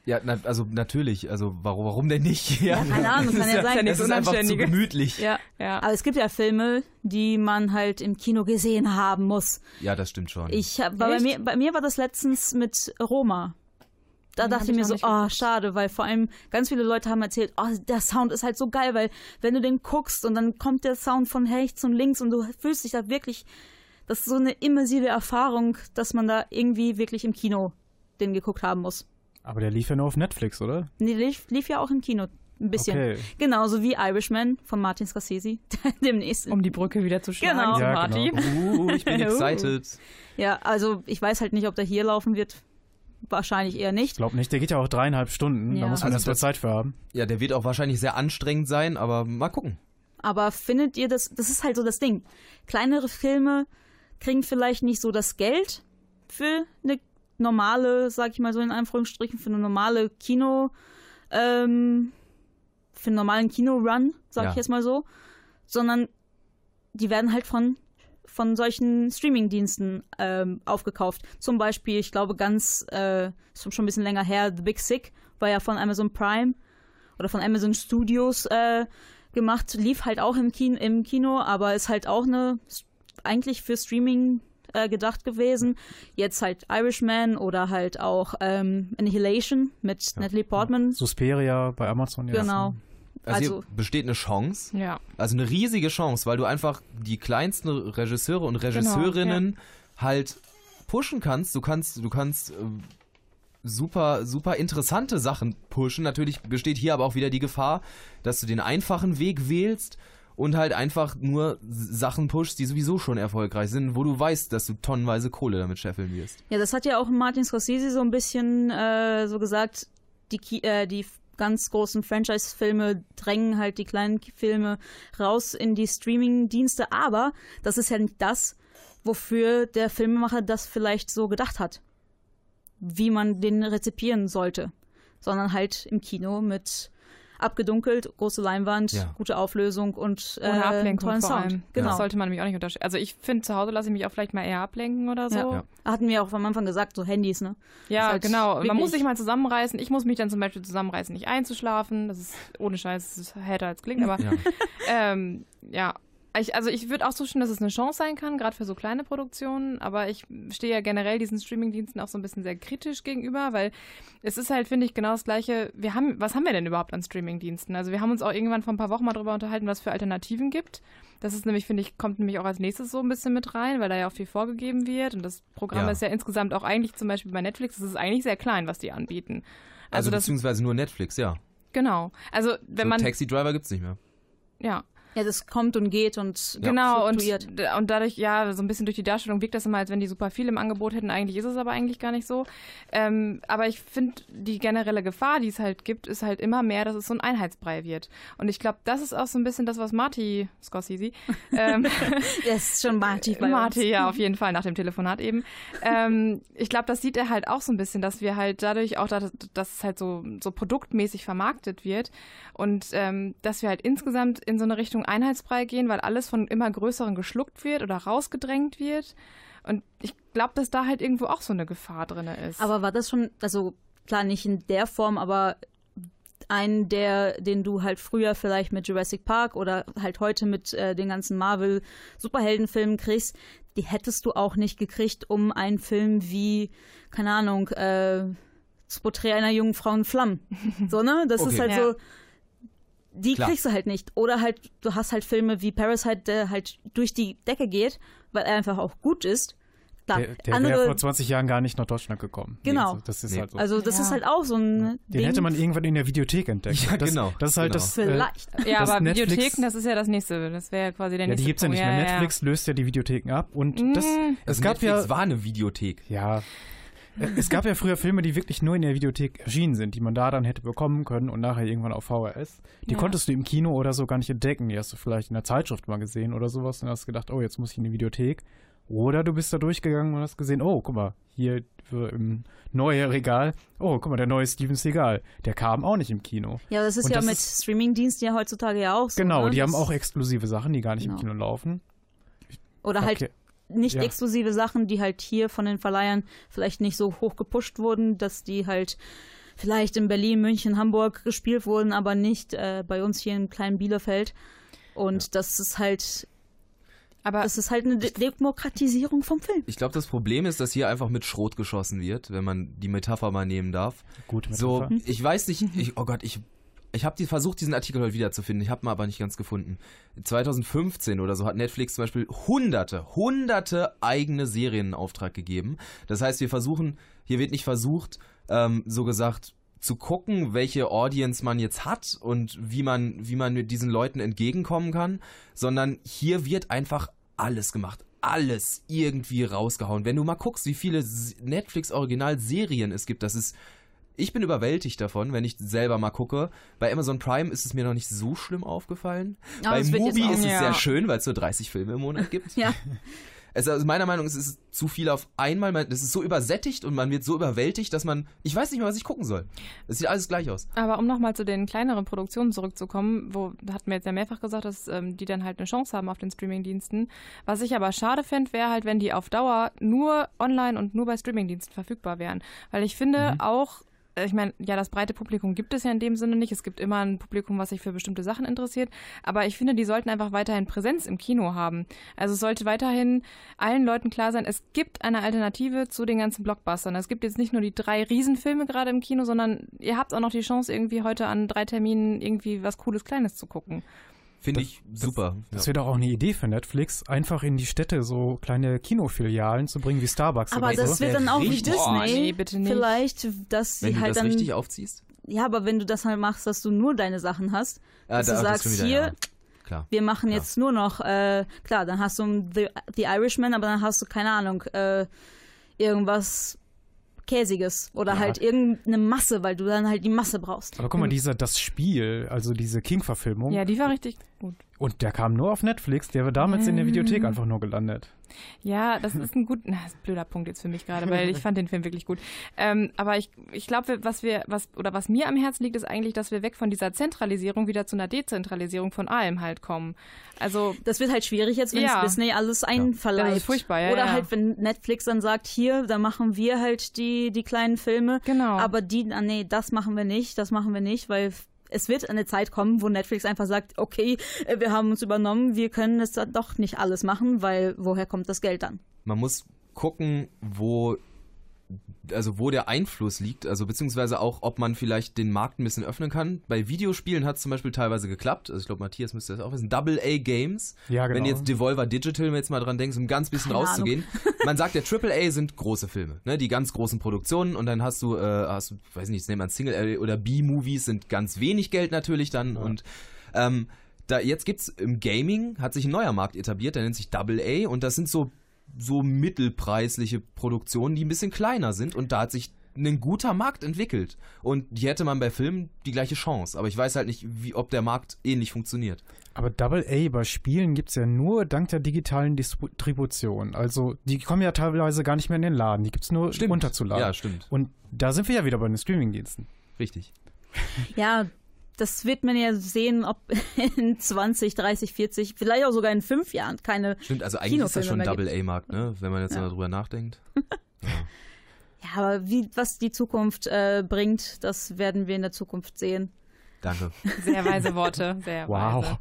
Ja, na, also natürlich. Also warum, warum denn nicht? Ja, keine Ahnung, Das kann ist ja sein. Es ist einfach zu gemütlich. Ja, ja. Aber es gibt ja Filme, die man halt im Kino gesehen haben muss. Ja, das stimmt schon. Ich bei, mir, bei mir war das letztens mit Roma. Da dachte ich mir so, oh, schade, weil vor allem ganz viele Leute haben erzählt, oh, der Sound ist halt so geil, weil wenn du den guckst und dann kommt der Sound von rechts und links und du fühlst dich da wirklich, das ist so eine immersive Erfahrung, dass man da irgendwie wirklich im Kino den geguckt haben muss. Aber der lief ja nur auf Netflix, oder? Nee, lief, lief ja auch im Kino ein bisschen. Okay. Genauso wie Irishman von Martin Scorsese. Demnächst. Um die Brücke wieder zu schlagen Genau. zu Ja, Martin. genau. Uh, ich bin Uh. excited. Ja, also ich weiß halt nicht, ob der hier laufen wird. Wahrscheinlich eher Ich nicht. glaube nicht, der geht ja auch dreieinhalb Stunden. Ja. Da muss man Also erst mal das- Zeit für haben. Ja, der wird auch wahrscheinlich sehr anstrengend sein, aber mal gucken. Aber findet ihr das, das ist halt so das Ding. Kleinere Filme kriegen vielleicht nicht so das Geld für eine normale, sag ich mal so in Anführungsstrichen, für eine normale Kino, ähm, für einen normalen Kino-Run, sag Ja. ich jetzt mal so, sondern die werden halt von von solchen Streaming-Diensten ähm, aufgekauft. Zum Beispiel, ich glaube, ganz, äh, schon ein bisschen länger her, The Big Sick war ja von Amazon Prime oder von Amazon Studios äh, gemacht, lief halt auch im Kino, im Kino, aber ist halt auch eine eigentlich für Streaming äh, gedacht gewesen. Jetzt halt Irishman oder halt auch ähm, Annihilation mit Natalie Portman. Suspiria bei Amazon jetzt. Genau. Also, Also- hier besteht eine Chance. Ja. Also eine riesige Chance, weil du einfach die kleinsten Regisseure und Regisseurinnen halt pushen kannst. Du kannst, du kannst äh, super, super interessante Sachen pushen. Natürlich besteht hier aber auch wieder die Gefahr, dass du den einfachen Weg wählst und halt einfach nur Sachen pushst, die sowieso schon erfolgreich sind, wo du weißt, dass du tonnenweise Kohle damit scheffeln wirst. Ja, das hat ja auch Martin Scorsese so ein bisschen äh, so gesagt, die, Ki äh, die ganz großen Franchise-Filme drängen halt die kleinen Filme raus in die Streaming-Dienste, aber das ist ja nicht das, wofür der Filmemacher das vielleicht so gedacht hat, wie man den rezipieren sollte, sondern halt im Kino mit abgedunkelt, große Leinwand, Ja. gute Auflösung und äh, Ohne Ablenkung tollen vor Sound. allem. Genau. Das sollte man nämlich auch nicht unterscheiden. Also ich finde, zu Hause lasse ich mich auch vielleicht mal eher ablenken oder so. Ja. Ja, Hatten wir auch am Anfang gesagt, so Handys, ne? Ist halt genau. Man muss sich mal zusammenreißen. Ich muss mich dann zum Beispiel zusammenreißen, nicht einzuschlafen. Das ist ohne Scheiß, das ist härter als klingt, aber Ja. ähm, ja. Ich, also ich würde auch zustimmen, dass es eine Chance sein kann, gerade für so kleine Produktionen, aber ich stehe ja generell diesen Streamingdiensten auch so ein bisschen sehr kritisch gegenüber, weil es ist halt, finde ich, genau das Gleiche. Wir haben, was haben wir denn überhaupt an Streamingdiensten? Also wir haben uns auch irgendwann vor ein paar Wochen mal drüber unterhalten, was für Alternativen gibt. Das ist nämlich, finde ich, kommt nämlich auch als nächstes so ein bisschen mit rein, weil da ja auch viel vorgegeben wird und das Programm Ja. ist ja insgesamt auch eigentlich zum Beispiel bei Netflix, das ist eigentlich sehr klein, was die anbieten. Also, Also, beziehungsweise nur Netflix, ja. genau. Also wenn so man, Taxi Driver gibt's nicht mehr. ja, Ja, das kommt und geht und Genau, und, und dadurch, ja, so ein bisschen durch die Darstellung wirkt das immer, als wenn die super viel im Angebot hätten. Eigentlich ist es aber eigentlich gar nicht so. Ähm, aber ich finde, die generelle Gefahr, die es halt gibt, ist halt immer mehr, dass es so ein Einheitsbrei wird. Und ich glaube, das ist auch so ein bisschen das, was Marty Scorsese, ähm, Das ist schon Marty bei Marty, uns. ja, auf jeden Fall, nach dem Telefonat eben. ähm, ich glaube, das sieht er halt auch so ein bisschen, dass wir halt dadurch auch, dass, dass es halt so, so produktmäßig vermarktet wird und ähm, dass wir halt insgesamt in so eine Richtung Einheitsbrei gehen, weil alles von immer größeren geschluckt wird oder rausgedrängt wird. Und ich glaube, dass da halt irgendwo auch so eine Gefahr drin ist. Aber war das schon, also klar nicht in der Form, aber ein, der, den du halt früher vielleicht mit Jurassic Park oder halt heute mit äh, den ganzen Marvel-Superheldenfilmen kriegst, die hättest du auch nicht gekriegt, um einen Film wie, keine Ahnung, äh, das Porträt einer jungen Frau in Flammen. So, ne? Das ist Okay. halt Ja. so. Die Klar. kriegst du halt nicht. Oder halt, du hast halt Filme wie Parasite, der halt durch die Decke geht, weil er einfach auch gut ist. Klar, Der, der andere, wäre vor 20 Jahren gar nicht nach Deutschland gekommen. Genau. Also, das ist Nee. halt so. also das Ja. ist halt auch so ein Den Ding. hätte man irgendwann in der Videothek entdeckt. Ja, das, genau, Das ist halt genau. das. Äh, Vielleicht. ja, das aber Netflix- Videotheken, das ist ja das nächste. Das wäre ja quasi der ja, nächste die gibt's ja nicht mehr. Ja, ja, Netflix löst ja die Videotheken ab und das. Mm. Es Also gab Netflix ja. war eine Videothek. Ja. Es gab ja früher Filme, die wirklich nur in der Videothek erschienen sind, die man da dann hätte bekommen können und nachher irgendwann auf VHS. Die Ja. konntest du im Kino oder so gar nicht entdecken. Die hast du vielleicht in der Zeitschrift mal gesehen oder sowas und hast gedacht, oh, jetzt muss ich in die Videothek. Oder du bist da durchgegangen und hast gesehen, oh, guck mal, hier im neue Regal, oh, guck mal, der neue Steven Seagal. Der kam auch nicht im Kino. Ja, das ist Und ja das mit Streamingdiensten ja heutzutage ja auch so. Genau, ne? die haben auch exklusive Sachen, die gar nicht im Genau. Kino laufen. Oder halt Okay. Nicht Ja. exklusive Sachen, die halt hier von den Verleihern vielleicht nicht so hoch gepusht wurden, dass die halt vielleicht in Berlin, München, Hamburg gespielt wurden, aber nicht äh, bei uns hier in kleinen Bielefeld. Und das ist halt, Aber das ist halt eine De Demokratisierung vom Film. Ich glaube, das Problem ist, dass hier einfach mit Schrot geschossen wird, wenn man die Metapher mal nehmen darf. Gut, So, Metapher. ich weiß nicht, ich, oh Gott, ich, ich habe die, versucht, diesen Artikel heute wiederzufinden. Ich habe ihn aber nicht ganz gefunden. 2015 oder so hat Netflix zum Beispiel hunderte, hunderte eigene Serien in Auftrag gegeben. Das heißt, wir versuchen, hier wird nicht versucht, ähm, so gesagt, zu gucken, welche Audience man jetzt hat und wie man, wie man mit diesen Leuten entgegenkommen kann, sondern hier wird einfach alles gemacht. Alles irgendwie rausgehauen. Wenn du mal guckst, wie viele Netflix-Original-Serien es gibt, das ist ich bin überwältigt davon, wenn ich selber mal gucke. Bei Amazon Prime ist es mir noch nicht so schlimm aufgefallen. Aber Bei es Mubi auch- ist es Ja. sehr schön, weil es nur 30 Filme im Monat gibt. Ja. Es, also meiner Meinung nach ist es zu viel auf einmal. Man- Das ist so übersättigt und man wird so überwältigt, dass man. Ich weiß nicht mehr, was ich gucken soll. Es sieht alles gleich aus. Aber um nochmal zu den kleineren Produktionen zurückzukommen, wo hatten wir jetzt ja mehrfach gesagt, dass ähm, die dann halt eine Chance haben auf den Streamingdiensten. Was ich aber schade fände, wäre halt, wenn die auf Dauer nur online und nur bei Streamingdiensten verfügbar wären. Weil ich finde auch, äh, ich meine, ja, das breite Publikum gibt es ja in dem Sinne nicht. Es gibt immer ein Publikum, was sich für bestimmte Sachen interessiert. Aber ich finde, die sollten einfach weiterhin Präsenz im Kino haben. Also es sollte weiterhin allen Leuten klar sein, es gibt eine Alternative zu den ganzen Blockbustern. Es gibt jetzt nicht nur die drei Riesenfilme gerade im Kino, sondern ihr habt auch noch die Chance, irgendwie heute an drei Terminen irgendwie was Cooles Kleines zu gucken. Finde ich super. Das ja. wäre doch auch eine Idee für Netflix, einfach in die Städte so kleine Kinofilialen zu bringen wie Starbucks Aber oder das so. wird dann auch wie Disney. Boah, nee, bitte nicht. Vielleicht, dass sie Wenn du halt das dann. richtig aufziehst. Ja, aber wenn du das halt machst, dass du nur deine Sachen hast, Ah, dass da- du das sagst, wieder, hier, ja. Klar. wir machen Ja. jetzt nur noch, äh, klar, dann hast du The, The Irishman, aber dann hast du, keine Ahnung, äh, irgendwas Käsiges oder Ja. halt irgendeine Masse, weil du dann halt die Masse brauchst. Aber guck mal, dieser Das Spiel, also diese King-Verfilmung, Ja, die war richtig gut. Und der kam nur auf Netflix, der war damals in der. Videothek einfach nur gelandet. Ja, das ist ein gut, na, das ist ein blöder Punkt jetzt für mich gerade, weil ich fand den Film wirklich gut. Ähm, aber ich, ich glaube, was wir, was oder was mir am Herzen liegt, ist eigentlich, dass wir weg von dieser Zentralisierung wieder zu einer Dezentralisierung von allem halt kommen. Also Das wird halt schwierig jetzt, wenn Ja. Disney alles einverleibt. Das ist furchtbar, ja, Oder ja. halt, wenn Netflix dann sagt, hier, da machen wir halt die, die kleinen Filme. Genau. Aber die, ah, nee, das machen wir nicht, das machen wir nicht, weil es wird eine Zeit kommen, wo Netflix einfach sagt, okay, äh, wir haben uns übernommen, wir können es doch nicht alles machen, weil woher kommt das Geld dann? Man muss gucken, wo also wo der Einfluss liegt, also beziehungsweise auch, ob man vielleicht den Markt ein bisschen öffnen kann. Bei Videospielen hat es zum Beispiel teilweise geklappt. Also ich glaube, Matthias müsste das auch wissen. Double A Games. Ja, genau. Wenn jetzt Devolver Digital, wenn jetzt mal dran denkst, um ein ganz bisschen Keine rauszugehen. Man sagt ja, Triple A sind große Filme, ne? Die ganz großen Produktionen und dann hast du, äh, hast du, weiß nicht, nehmen wir Single A oder B-Movies sind ganz wenig Geld natürlich dann und ähm, da jetzt gibt's im Gaming hat sich ein neuer Markt etabliert, der nennt sich Double A und das sind so so mittelpreisliche Produktionen, die ein bisschen kleiner sind und da hat sich ein guter Markt entwickelt und hier hätte man bei Filmen die gleiche Chance, aber ich weiß halt nicht, wie ob der Markt ähnlich funktioniert. Aber Double A bei Spielen gibt's ja nur dank der digitalen Distribution. Also die kommen ja teilweise gar nicht mehr in den Laden, die gibt's nur Stimmt. runterzuladen. Ja, stimmt. Und da sind wir ja wieder bei den Streamingdiensten. Richtig. Ja, das wird man ja sehen, ob in 20, 30, 40, vielleicht auch sogar in fünf Jahren keine Stimmt, also eigentlich ist das Kinofilme schon ein Double. A-Markt, ne? Wenn man jetzt Ja. mal drüber nachdenkt. Ja, aber wie, was die Zukunft äh, bringt, das werden wir in der Zukunft sehen. Danke. sehr weise Worte, sehr Wow. weise.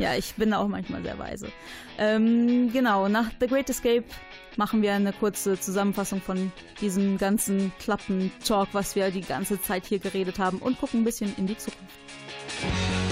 Ja, ich bin auch manchmal sehr weise. Ähm, genau, nach The Great Escape machen wir eine kurze Zusammenfassung von diesem ganzen Klappen-Talk, was wir die ganze Zeit hier geredet haben und gucken ein bisschen in die Zukunft.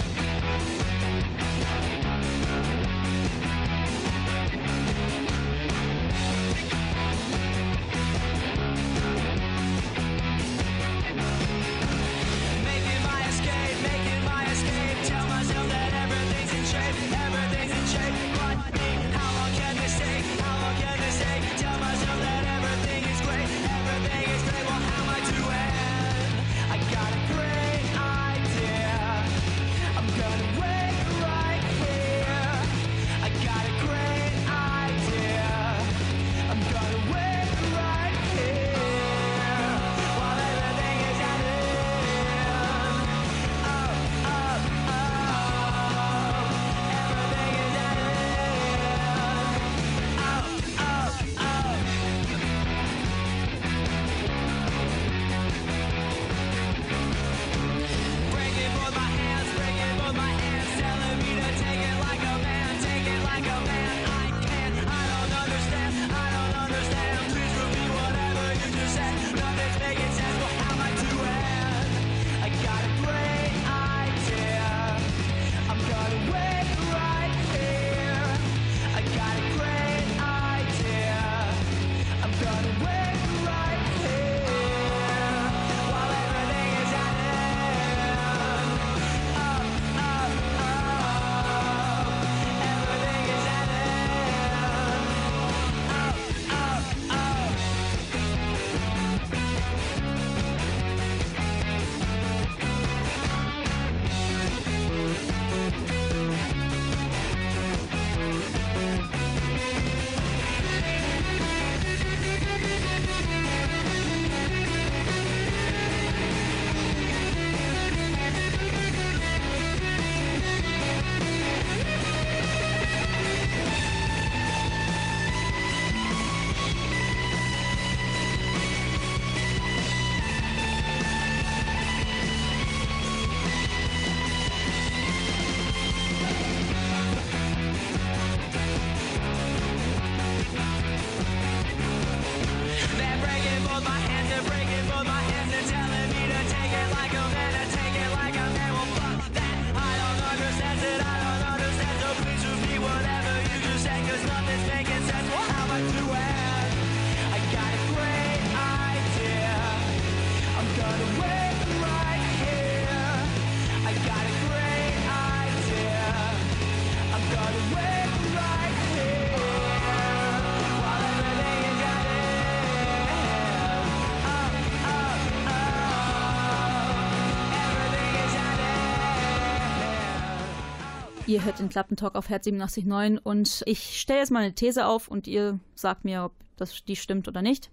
Ihr hört den Klappentalk auf Herz 87.9 und ich stelle jetzt mal eine These auf und ihr sagt mir, ob das die stimmt oder nicht.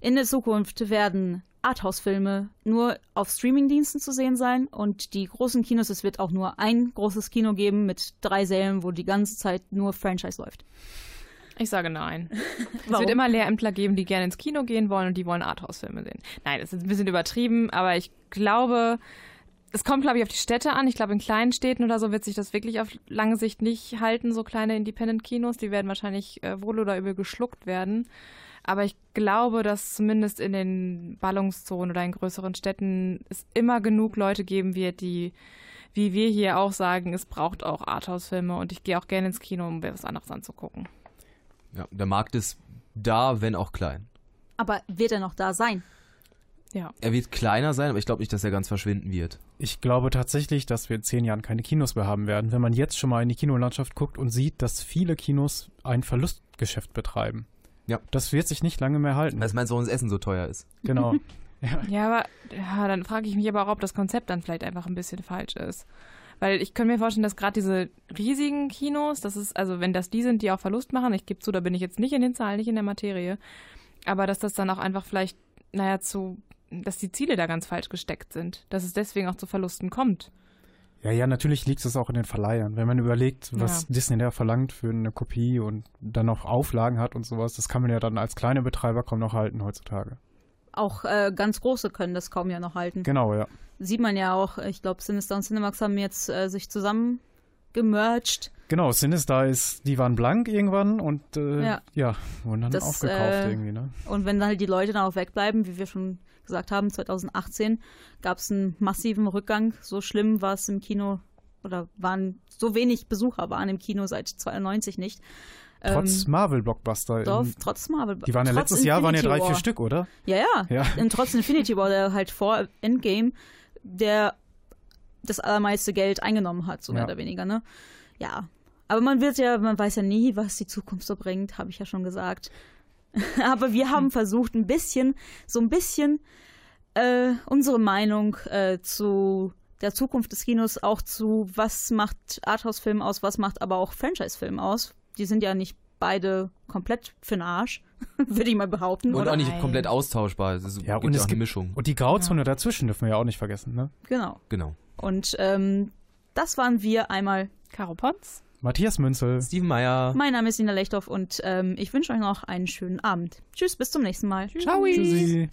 In der Zukunft werden Arthouse-Filme nur auf Streamingdiensten zu sehen sein und die großen Kinos, es wird auch nur ein großes Kino geben mit drei Sälen, wo die ganze Zeit nur Franchise läuft. Ich sage nein. es wird immer Lehrämtler geben, die gerne ins Kino gehen wollen und die wollen Arthouse-Filme sehen. Nein, das ist ein bisschen übertrieben, aber ich glaube, es kommt, glaube ich, auf die Städte an. Ich glaube, in kleinen Städten oder so wird sich das wirklich auf lange Sicht nicht halten, so kleine Independent-Kinos. Die werden wahrscheinlich äh, wohl oder übel geschluckt werden. Aber ich glaube, dass zumindest in den Ballungszonen oder in größeren Städten es immer genug Leute geben wird, die, wie wir hier auch sagen, es braucht auch Arthouse-Filme und ich gehe auch gerne ins Kino, um mir was anderes anzugucken. Ja, der Markt ist da, wenn auch klein. Aber wird er noch da sein? Ja. Er wird kleiner sein, aber ich glaube nicht, dass er ganz verschwinden wird. Ich glaube tatsächlich, dass wir in zehn Jahren keine Kinos mehr haben werden, wenn man jetzt schon mal in die Kinolandschaft guckt und sieht, dass viele Kinos ein Verlustgeschäft betreiben. Ja. Das wird sich nicht lange mehr halten. Weil meinst du, das Essen so teuer ist. Genau. ja. Ja, aber ja, dann frage ich mich aber auch, ob das Konzept dann vielleicht einfach ein bisschen falsch ist. Weil ich könnte mir vorstellen, dass gerade diese riesigen Kinos, das ist, also wenn das die sind, die auch Verlust machen, ich gebe zu, da bin ich jetzt nicht in den Zahlen, nicht in der Materie, aber dass das dann auch einfach vielleicht, naja, zu, dass die Ziele da ganz falsch gesteckt sind, dass es deswegen auch zu Verlusten kommt. Ja, ja, natürlich liegt es auch in den Verleihern. Wenn man überlegt, was Ja. Disney da verlangt für eine Kopie und dann noch Auflagen hat und sowas, das kann man ja dann als kleine Betreiber kaum noch halten heutzutage. Auch äh, ganz große können das kaum ja noch halten. Genau, ja. Sieht man ja auch, ich glaube, Sinister und Cinemax haben jetzt äh, sich zusammen gemerged. Genau, Sinister ist, die waren blank irgendwann und äh, Ja. ja. wurden dann Das, aufgekauft äh, irgendwie, ne? Und wenn dann halt die Leute dann auch wegbleiben, wie wir schon gesagt haben, 2018 gab es einen massiven Rückgang. So schlimm war es im Kino oder waren so wenig Besucher waren im Kino seit 92 nicht. Trotz Ähm, Marvel-Blockbuster. doch, trotz Marvel. Die waren ja letztes Jahr waren ja Infinity drei, vier War. Stück, oder? Ja, ja. Ja. Und trotz Infinity War, der halt vor Endgame der das allermeiste Geld eingenommen hat, so mehr Ja. oder weniger, ne? Ja. Aber man wird ja, man weiß ja nie, was die Zukunft so bringt, habe ich ja schon gesagt. Aber wir haben versucht, ein bisschen, so ein bisschen äh, unsere Meinung äh, zu der Zukunft des Kinos auch zu, was macht Arthouse-Film aus, was macht aber auch Franchise-Film aus. Die sind ja nicht beide komplett für den Arsch, würde ich mal behaupten. Und oder? auch nicht komplett austauschbar. Es ist, Ja, gibt und ja es auch eine gibt Mischung. Und die Grauzone dazwischen dürfen wir ja auch nicht vergessen, ne? Genau. Genau. Und ähm, das waren wir einmal. Caro Potz. Matthias Münzel. Steven Meyer. Mein Name ist Nina Lechthoff und ähm, ich wünsche euch noch einen schönen Abend. Tschüss, bis zum nächsten Mal. Ciao. Tschüssi.